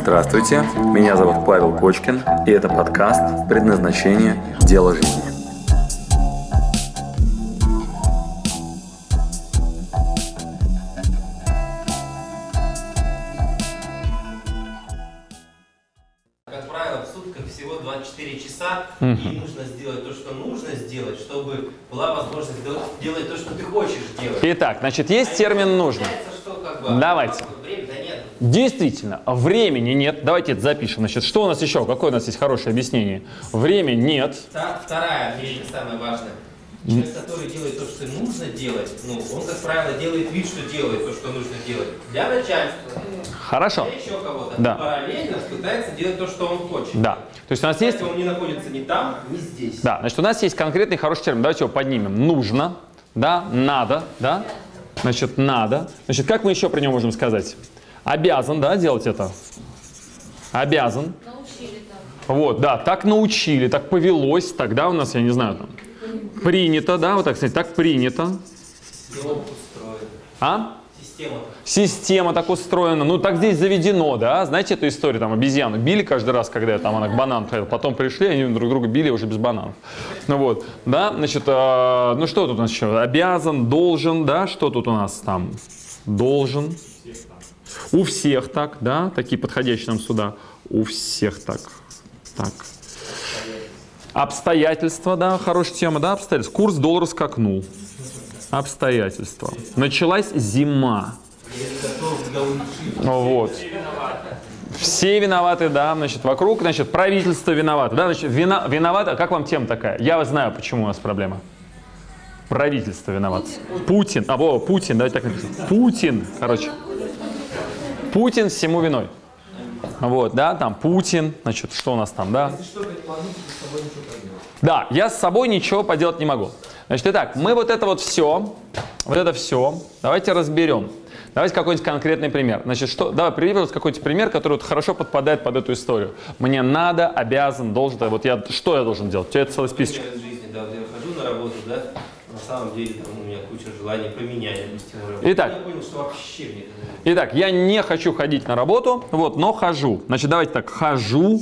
Здравствуйте, меня зовут Павел Кочкин, и это подкаст «Предназначение. Дело жизни». Как правило, в сутках всего 24 часа, и нужно сделать то, что нужно сделать, чтобы была возможность дел- делать то, что ты хочешь делать. Итак, значит, есть термин «нужно». Получается, что как бы... Давайте. Действительно, времени нет. Давайте это запишем. Значит, что у нас еще? Какое у нас есть хорошее объяснение? Времени нет. Вторая вещь, самая важная. Человек, который делает то, что нужно делать, ну, он, как правило, делает вид, что делает то, что нужно делать. Для начальства, Хорошо. для еще кого-то. Да. Параллельно пытается делать то, что он хочет. Да. То есть у нас есть... Он не находится ни там, ни здесь. Да, значит, у нас есть конкретный хороший термин. Давайте его поднимем. Нужно, да, надо, да. Значит, надо. Значит, как мы еще про него можем сказать? Обязан, да, делать это? Обязан. Научили там. Вот, да, так научили, так повелось, тогда у нас, я не знаю, там, принято, да, вот так сказать, так принято. А? Система. Система так устроена, ну так здесь заведено, да, знаете эту историю, там обезьяну били каждый раз, когда там она к банану ходила, потом пришли, они друг друга били уже без бананов. Ну вот, да, значит, э, ну что тут у нас еще, обязан, должен, да, что тут у нас там, должен, у всех так, да, такие подходящие нам сюда, у всех так, так. Обстоятельства, да, хорошая тема, да, обстоятельства. Курс доллара скакнул. Обстоятельства. Началась зима. Вот. Все виноваты, да, значит, вокруг, значит, правительство виновато, да, значит, вина, виновато, как вам тема такая? Я знаю, почему у нас проблема. Правительство виновато. Путин, а, во, Путин, давайте так напишем. Путин, короче. Путин всему виной. Вот, да, там Путин, значит, что у нас там, да? Да, я с собой ничего поделать не могу. Значит, итак, мы вот это вот все, вот это все, давайте разберем. Давайте какой-нибудь конкретный пример. Значит, что, давай, пожалуйста, какой-то пример, который вот хорошо подпадает под эту историю. Мне надо, обязан, должен, вот я, что я должен делать? У тебя это целый из жизни, да, вот я хожу на работу, да, на самом деле там у меня куча желаний поменять, работу. Итак. Я понял, что вообще мне. Итак, я не хочу ходить на работу, вот, но хожу. Значит, давайте так, хожу,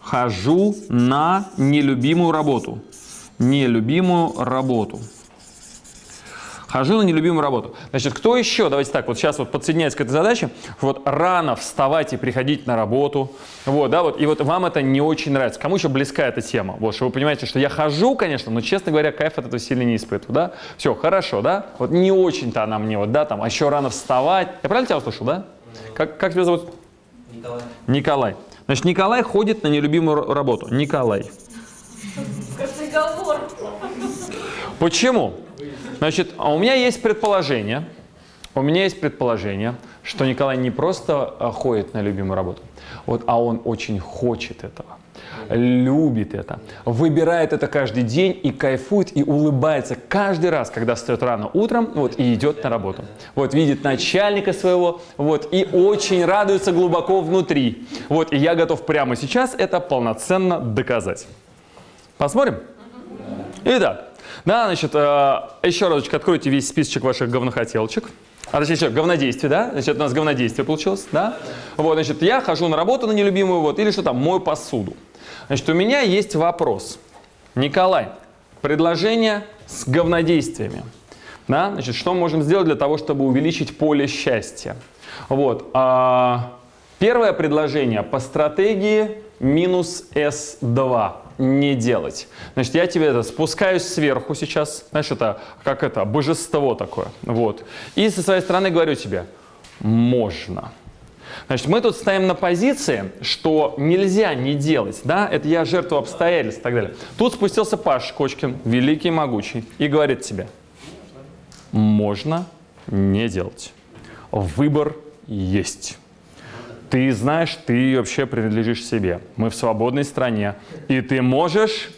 хожу на нелюбимую работу. Нелюбимую работу. Хожу на нелюбимую работу. Значит, кто еще, давайте так, вот сейчас вот подсоединяется к этой задаче, вот рано вставать и приходить на работу, вот, да, вот, и вот вам это не очень нравится. Кому еще близка эта тема? Вот, что вы понимаете, что я хожу, конечно, но, честно говоря, кайф от этого сильно не испытываю, да? Все, хорошо, да? Вот не очень-то она мне, вот, да, там, а еще рано вставать. Я правильно тебя услышал, да? Как, как тебя зовут? Николай, Николай. Значит, Николай ходит на нелюбимую работу. Николай. Как договор. Почему? Значит, а у меня есть предположение, у меня есть предположение, что Николай не просто а, ходит на любимую работу, вот, а он очень хочет этого, любит это, выбирает это каждый день и кайфует, и улыбается каждый раз, когда встает рано утром вот, и идет на работу. Вот, видит начальника своего, вот, и очень радуется глубоко внутри. Вот, и я готов прямо сейчас это полноценно доказать. Посмотрим? Итак, да, значит, э, еще разочек откройте весь списочек ваших говнохотелочек. А точнее, еще, говнодействие, да? Значит, у нас говнодействие получилось, да? Вот, значит, я хожу на работу на нелюбимую, вот, или что там, мою посуду. Значит, у меня есть вопрос. Николай, предложение с говнодействиями. Да? Значит, что мы можем сделать для того, чтобы увеличить поле счастья? Вот. а, первое предложение по стратегии минус S2 не делать. Значит, я тебе это спускаюсь сверху сейчас, знаешь, это как это, божество такое, вот. И со своей стороны говорю тебе, можно. Значит, мы тут стоим на позиции, что нельзя не делать, да, это я жертва обстоятельств и так далее. Тут спустился Паш Кочкин, великий и могучий, и говорит тебе, можно не делать. Выбор есть. Ты знаешь, ты вообще принадлежишь себе. Мы в свободной стране. И ты можешь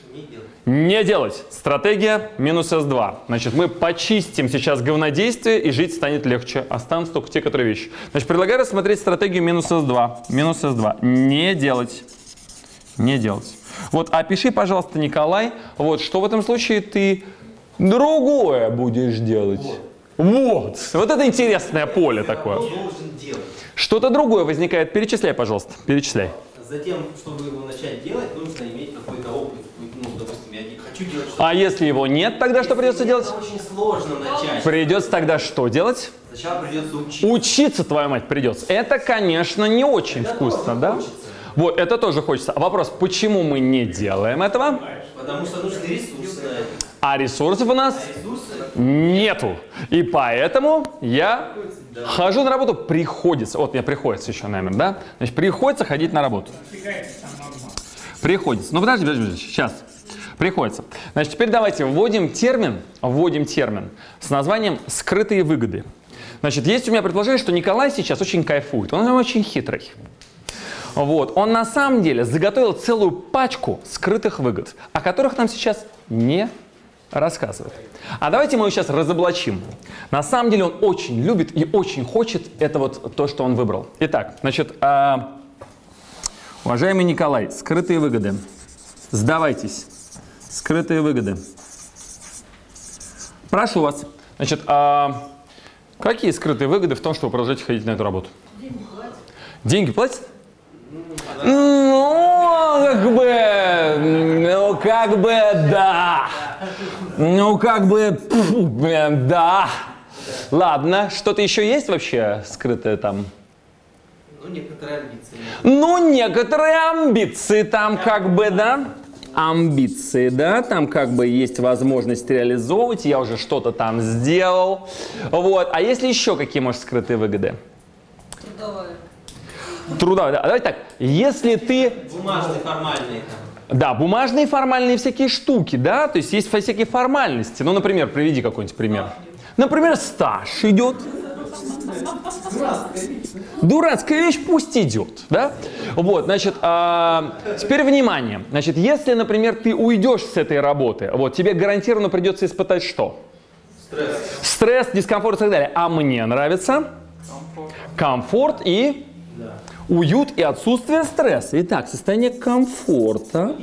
не делать. Стратегия минус S2. Значит, мы почистим сейчас говнодействие, и жить станет легче. Останутся только те, которые вещи. Значит, предлагаю рассмотреть стратегию минус S2. Минус S2. Не делать. Не делать. Вот опиши, пожалуйста, Николай, вот что в этом случае ты другое будешь делать. Вот. Вот это интересное поле такое. Что-то другое возникает. Перечисляй, пожалуйста. Перечисляй. Затем, чтобы его начать делать, нужно иметь какой-то опыт. Ну, допустим, я не хочу делать что-то. А если его нет, тогда что придется делать? Это очень сложно начать. Придется тогда что делать? Сначала придется учиться. Учиться, твою мать, придется. Это, конечно, не очень Это вкусно, да? хочется. Вот, это тоже хочется. А вопрос, почему мы не делаем этого? Потому что нужны ресурсы. А ресурсов у нас нету. И поэтому я хожу на работу, приходится. Вот мне приходится еще, наверное, да? Значит, приходится ходить на работу. Приходится. Ну подожди, подожди, подожди, сейчас. Приходится. Значит, теперь давайте вводим термин, вводим термин с названием «скрытые выгоды». Значит, есть у меня предположение, что Николай сейчас очень кайфует. Он очень хитрый. Вот. Он на самом деле заготовил целую пачку скрытых выгод, о которых нам сейчас не рассказывает. А давайте мы его сейчас разоблачим. На самом деле он очень любит и очень хочет это вот то, что он выбрал. Итак, значит, а, уважаемый Николай, скрытые выгоды. Сдавайтесь. Скрытые выгоды. Прошу вас. Значит, а какие скрытые выгоды в том, что вы продолжаете ходить на эту работу? Деньги платят? Ну, как бы, ну, как бы, да. Ну, как бы, пфу, блин, да. Ладно, что-то еще есть вообще скрытое там? Ну, некоторые амбиции. Ну, некоторые амбиции там как бы, да? Амбиции, да, там как бы есть возможность реализовывать, я уже что-то там сделал. Вот, а есть ли еще какие, может, скрытые выгоды? Трудовая. Трудовые, да. А Давайте так, если ты Бумажные, формальные там. Да, бумажные формальные всякие штуки, да, то есть есть всякие формальности. Ну, например, приведи какой-нибудь пример. Например, стаж идет. Дурацкая вещь, пусть идет, да? Вот, значит, а, теперь внимание. Значит, если, например, ты уйдешь с этой работы, вот, тебе гарантированно придется испытать что? Стресс. Стресс, дискомфорт и так далее. А мне нравится комфорт и уют и отсутствие стресса. Итак, состояние комфорта.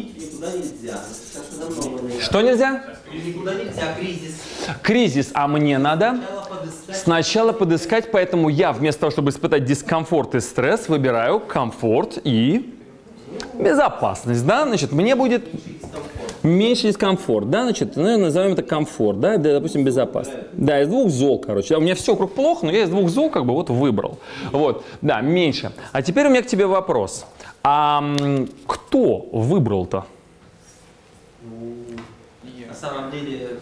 Что нельзя? Никуда нельзя, кризис. Кризис, а мне надо Сначала подыскать. сначала подыскать, поэтому я вместо того, чтобы испытать дискомфорт и стресс, выбираю комфорт и безопасность, да, значит, мне будет меньше дискомфорт, да, значит, ну, назовем это комфорт, да, да, допустим, безопасность. Да, из двух зол, короче, у меня все вокруг плохо, но я из двух зол как бы вот выбрал, вот, да, меньше. А теперь у меня к тебе вопрос, а кто выбрал-то? На самом деле,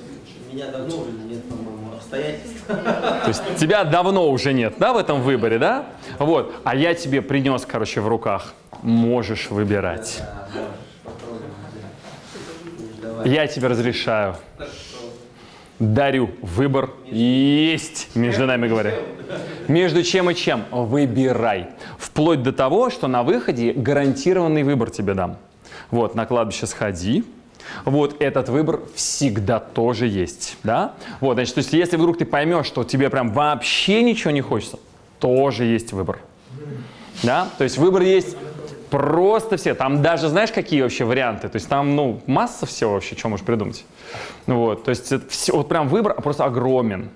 меня давно уже нет, по-моему, обстоятельств. То есть тебя давно уже нет, да, в этом выборе, да? Вот. А я тебе принес, короче, в руках. Можешь выбирать. Да, да. Я тебе разрешаю. Дарю выбор. Есть, между нами говоря. Между чем и чем? Выбирай. Вплоть до того, что на выходе гарантированный выбор тебе дам. Вот, на кладбище сходи. Вот этот выбор всегда тоже есть, да? Вот, значит, то есть если вдруг ты поймешь, что тебе прям вообще ничего не хочется, тоже есть выбор. Да? То есть выбор есть просто все. Там даже, знаешь, какие вообще варианты? То есть там, ну, масса всего вообще, что можешь придумать. Вот, то есть это все, вот прям выбор просто огромен.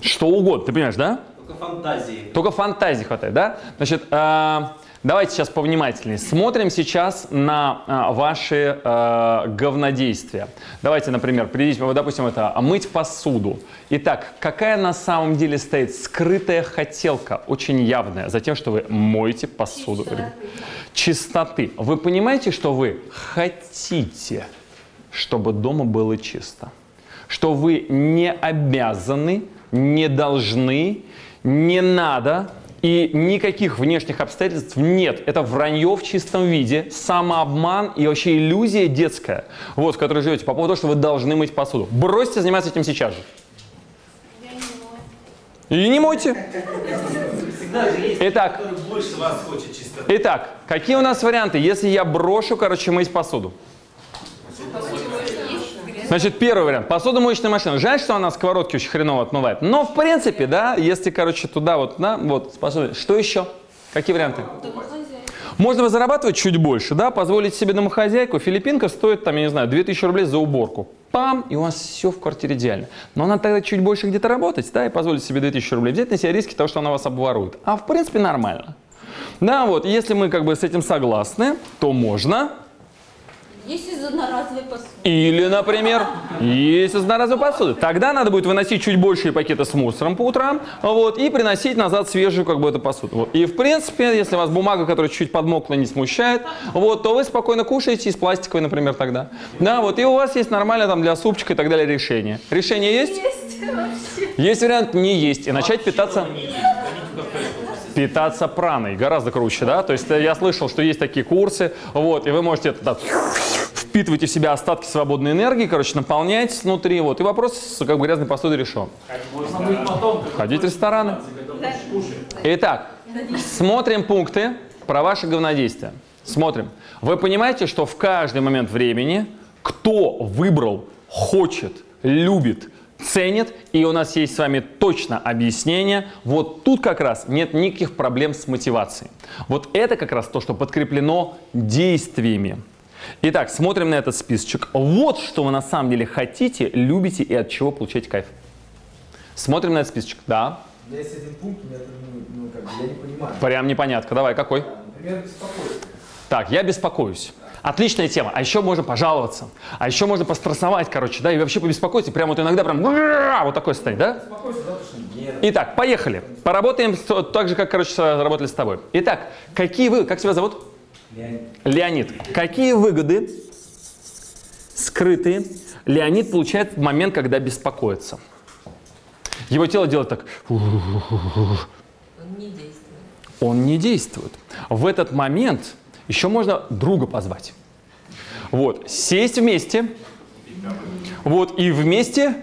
Что угодно, ты понимаешь, да? Только фантазии. Только фантазии хватает, да? Значит, э, давайте сейчас повнимательнее. Смотрим сейчас на э, ваши э, говнодействия. Давайте, например, приведите, вот, допустим, это а, мыть посуду. Итак, какая на самом деле стоит скрытая хотелка, очень явная, за тем, что вы моете посуду? Чистоты. Чистоты. Вы понимаете, что вы хотите, чтобы дома было чисто? Что вы не обязаны, не должны, не надо и никаких внешних обстоятельств нет. Это вранье в чистом виде, самообман и вообще иллюзия детская, вот, в которой живете, по поводу того, что вы должны мыть посуду. Бросьте заниматься этим сейчас же. И не мойте. Итак. Итак, какие у нас варианты, если я брошу, короче, мыть посуду? Значит, первый вариант. Посудомоечная машина. Жаль, что она сковородки очень хреново отмывает. Но, в принципе, да, если, короче, туда вот, да, вот, посуду. Что еще? Какие варианты? Можно зарабатывать чуть больше, да, позволить себе домохозяйку. Филиппинка стоит, там, я не знаю, 2000 рублей за уборку. Пам, и у вас все в квартире идеально. Но надо тогда чуть больше где-то работать, да, и позволить себе 2000 рублей. Взять на себя риски того, что она вас обворует. А в принципе нормально. Да, вот, если мы как бы с этим согласны, то можно Есть из одноразовой посуды. Или, например, есть из одноразовой посуды. Тогда надо будет выносить чуть большие пакеты с мусором по утрам, вот, и приносить назад свежую как бы эту посуду. Вот. И в принципе, если вас бумага, которая чуть подмокла, не смущает, вот, то вы спокойно кушаете из пластиковой, например, тогда. Да, вот, и у вас есть нормально там для супчика и так далее решение. Решение есть? Есть вообще. Есть вариант не есть и начать питаться Не есть. Ходить в кафе. Питаться праной. Гораздо круче, да? То есть э, я слышал, что есть такие курсы, вот, и вы можете это так, впитываете в себя остатки свободной энергии, короче, наполняете внутри, вот, и вопрос как бы грязной посудой решен. Ходить в рестораны. Итак, смотрим пункты про ваше говнодействие. Смотрим. Вы понимаете, что в каждый момент времени кто выбрал, хочет, любит, ценит, и у нас есть с вами точно объяснение, вот тут как раз нет никаких проблем с мотивацией. Вот это как раз то, что подкреплено действиями. Итак, смотрим на этот списочек. Вот что вы на самом деле хотите, любите и от чего получаете кайф. Смотрим на этот списочек. Да, есть один пункт, меня ну, ну, как бы, я не понимаю. прям непонятно. Давай, какой? Например, беспокойство. Так, я беспокоюсь. Отличная тема. А еще можно пожаловаться. А еще можно пострессовать, короче, да, и вообще побеспокоиться. Прям вот иногда прям вот такой стоит, да? Итак, поехали. Поработаем так же, как, короче, работали с тобой. Итак, какие вы, как тебя зовут? Леонид. Леонид. Какие выгоды скрытые Леонид получает в момент, когда беспокоится? Его тело делает так. Он не действует. он не действует. В этот момент еще можно друга позвать. Вот, сесть вместе, вот, и вместе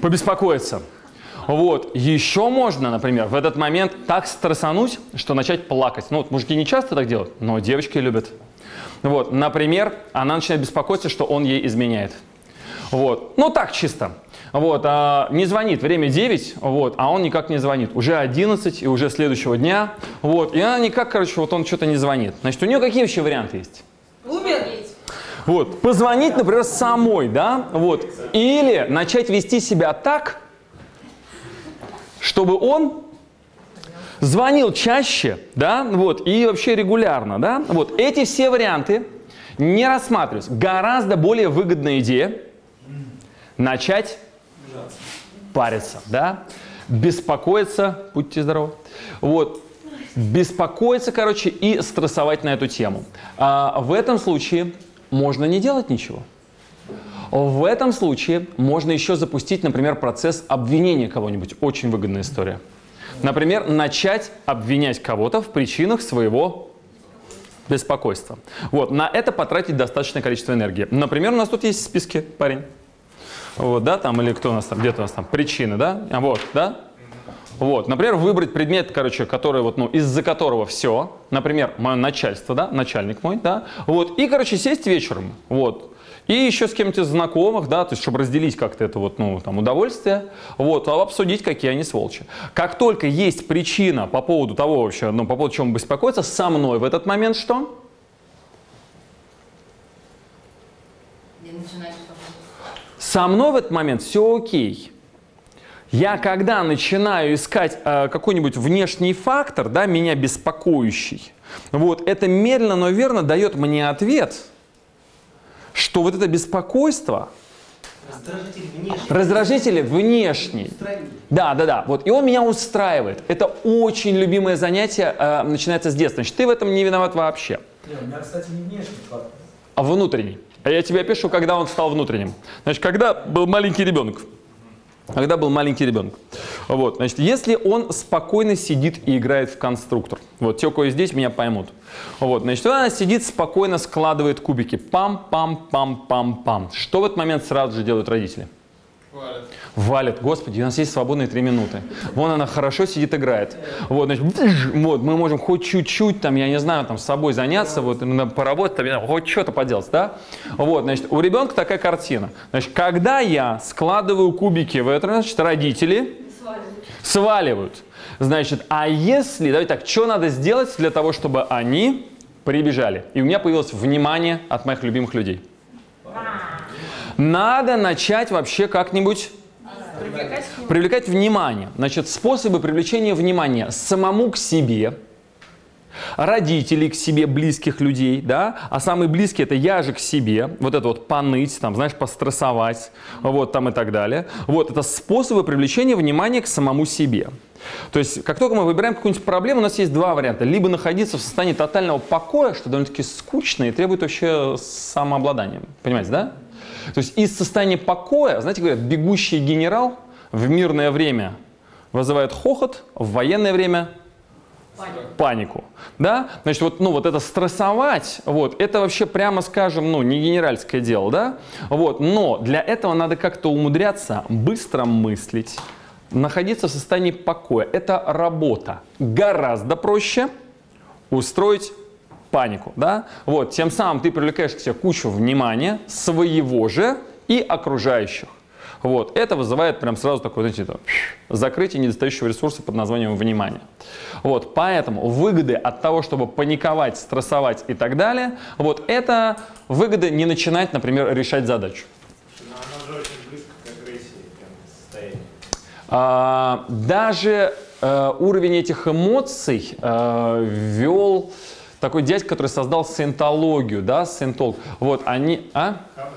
побеспокоиться. Вот, еще можно, например, в этот момент так стрессануть, что начать плакать. Ну, вот мужики не часто так делают, но девочки любят. Вот, например, она начинает беспокоиться, что он ей изменяет. Вот. Ну так чисто. Вот, а, не звонит, время 9, вот, а он никак не звонит. Уже 11 и уже следующего дня. Вот, и она никак, короче, вот он что-то не звонит. Значит, у нее какие вообще варианты есть? Умер? Вот, позвонить, например, самой, да, вот, или начать вести себя так, чтобы он звонил чаще, да, вот, и вообще регулярно, да, вот, эти все варианты не рассматриваются. Гораздо более выгодная идея начать париться, да, беспокоиться, будьте здоровы, вот, беспокоиться, короче, и стрессовать на эту тему. А в этом случае можно не делать ничего. В этом случае можно еще запустить, например, процесс обвинения кого-нибудь. Очень выгодная история. Например, начать обвинять кого-то в причинах своего беспокойства. Вот, на это потратить достаточное количество энергии. Например, у нас тут есть списки, парень. Вот, да, там, или кто у нас там, где-то у нас там, причины, да, А, вот, да. Вот, например, выбрать предмет, короче, который вот, ну, из-за которого все, например, мое начальство, да, начальник мой, да, вот, и, короче, сесть вечером, вот, и еще с кем-то из знакомых, да, то есть, чтобы разделить как-то это вот, ну, там, удовольствие, вот, а обсудить, какие они сволочи. Как только есть причина по поводу того вообще, ну, по поводу чего беспокоиться, со мной в этот момент что? Я начинаю беспокоиться. Со мной в этот момент все окей. Я когда начинаю искать э, какой-нибудь внешний фактор, да, меня беспокоящий, вот, это медленно, но верно дает мне ответ, что вот это беспокойство, Раздражитель внешний. Да, да, да. Вот. И он меня устраивает. Это очень любимое занятие, э, начинается с детства. Значит, ты в этом не виноват вообще. Не, у меня, кстати, не внешний фактор. А внутренний. А я тебе опишу, когда он стал внутренним. Значит, когда был маленький ребенок. Когда был маленький ребенок. Вот, значит, если он спокойно сидит и играет в конструктор. Вот, те, кого здесь, меня поймут. Вот, значит, она сидит спокойно, складывает кубики. Пам-пам-пам-пам-пам. Что в этот момент сразу же делают родители? Валят. Господи, у нас есть свободные три минуты. Вон она хорошо сидит, играет. Вот, значит, вот, мы можем хоть чуть-чуть, там, я не знаю, там, с собой заняться, вот, поработать, там, хоть что-то поделать, да? Вот, значит, у ребенка такая картина. Значит, когда я складываю кубики в это, значит, родители сваливают. Значит, а если, давайте так, что надо сделать для того, чтобы они Прибежали. И у меня появилось внимание от моих любимых людей. Надо начать вообще как-нибудь привлекать внимание. Значит, способы привлечения внимания самому к себе, родителей к себе, близких людей, да, а самые близкие это я же к себе, вот это вот поныть, там, знаешь, пострессовать, вот там и так далее. Вот это способы привлечения внимания к самому себе. То есть, как только мы выбираем какую-нибудь проблему, у нас есть два варианта. Либо находиться в состоянии тотального покоя, что довольно-таки скучно и требует вообще самообладания. Понимаете, да? То есть из состояния покоя, знаете, говорят, бегущий генерал в мирное время вызывает хохот, в военное время панику. Да? Значит, вот, ну, вот это стрессовать, вот, это вообще, прямо скажем, ну, не генеральское дело, да? Вот, но для этого надо как-то умудряться быстро мыслить, находиться в состоянии покоя. Это работа. Гораздо проще устроить панику, да? Вот, тем самым ты привлекаешь к себе кучу внимания своего же и окружающих. Вот, это вызывает прям сразу такое, знаете, это, закрытие недостающего ресурса под названием внимание. Вот, поэтому выгоды от того, чтобы паниковать, стрессовать и так далее, вот это выгоды не начинать, например, решать задачу. А, даже э, уровень этих эмоций э, ввел такой дядька, который создал сcientологию, да, сcientolog. Вот, они, а?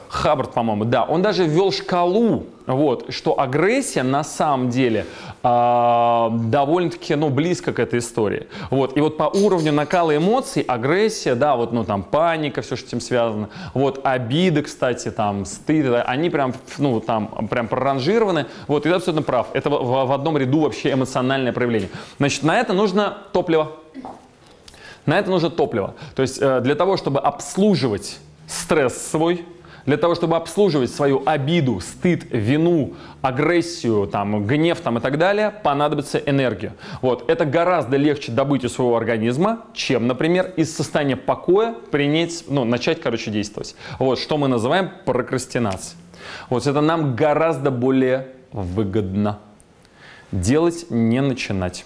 Хаббард, по-моему, да. Он даже ввел шкалу, вот, что агрессия на самом деле а, довольно-таки, ну, близко к этой истории. Вот, и вот по уровню накала эмоций агрессия, да, вот, ну, там, паника, все, что с этим связано, вот, обиды, кстати, там, стыд, да, они прям, ну, там, прям проранжированы, вот, и ты абсолютно прав. Это в, в одном ряду вообще эмоциональное проявление. Значит, на это нужно топливо. На это нужно топливо. То есть э, для того, чтобы обслуживать стресс свой, для того, чтобы обслуживать свою обиду, стыд, вину, агрессию, там, гнев там, и так далее, понадобится энергия. Вот. Это гораздо легче добыть у своего организма, чем, например, из состояния покоя принять, ну, начать, короче, действовать. Вот, что мы называем прокрастинацией. Вот это нам гораздо более выгодно. Делать, не начинать.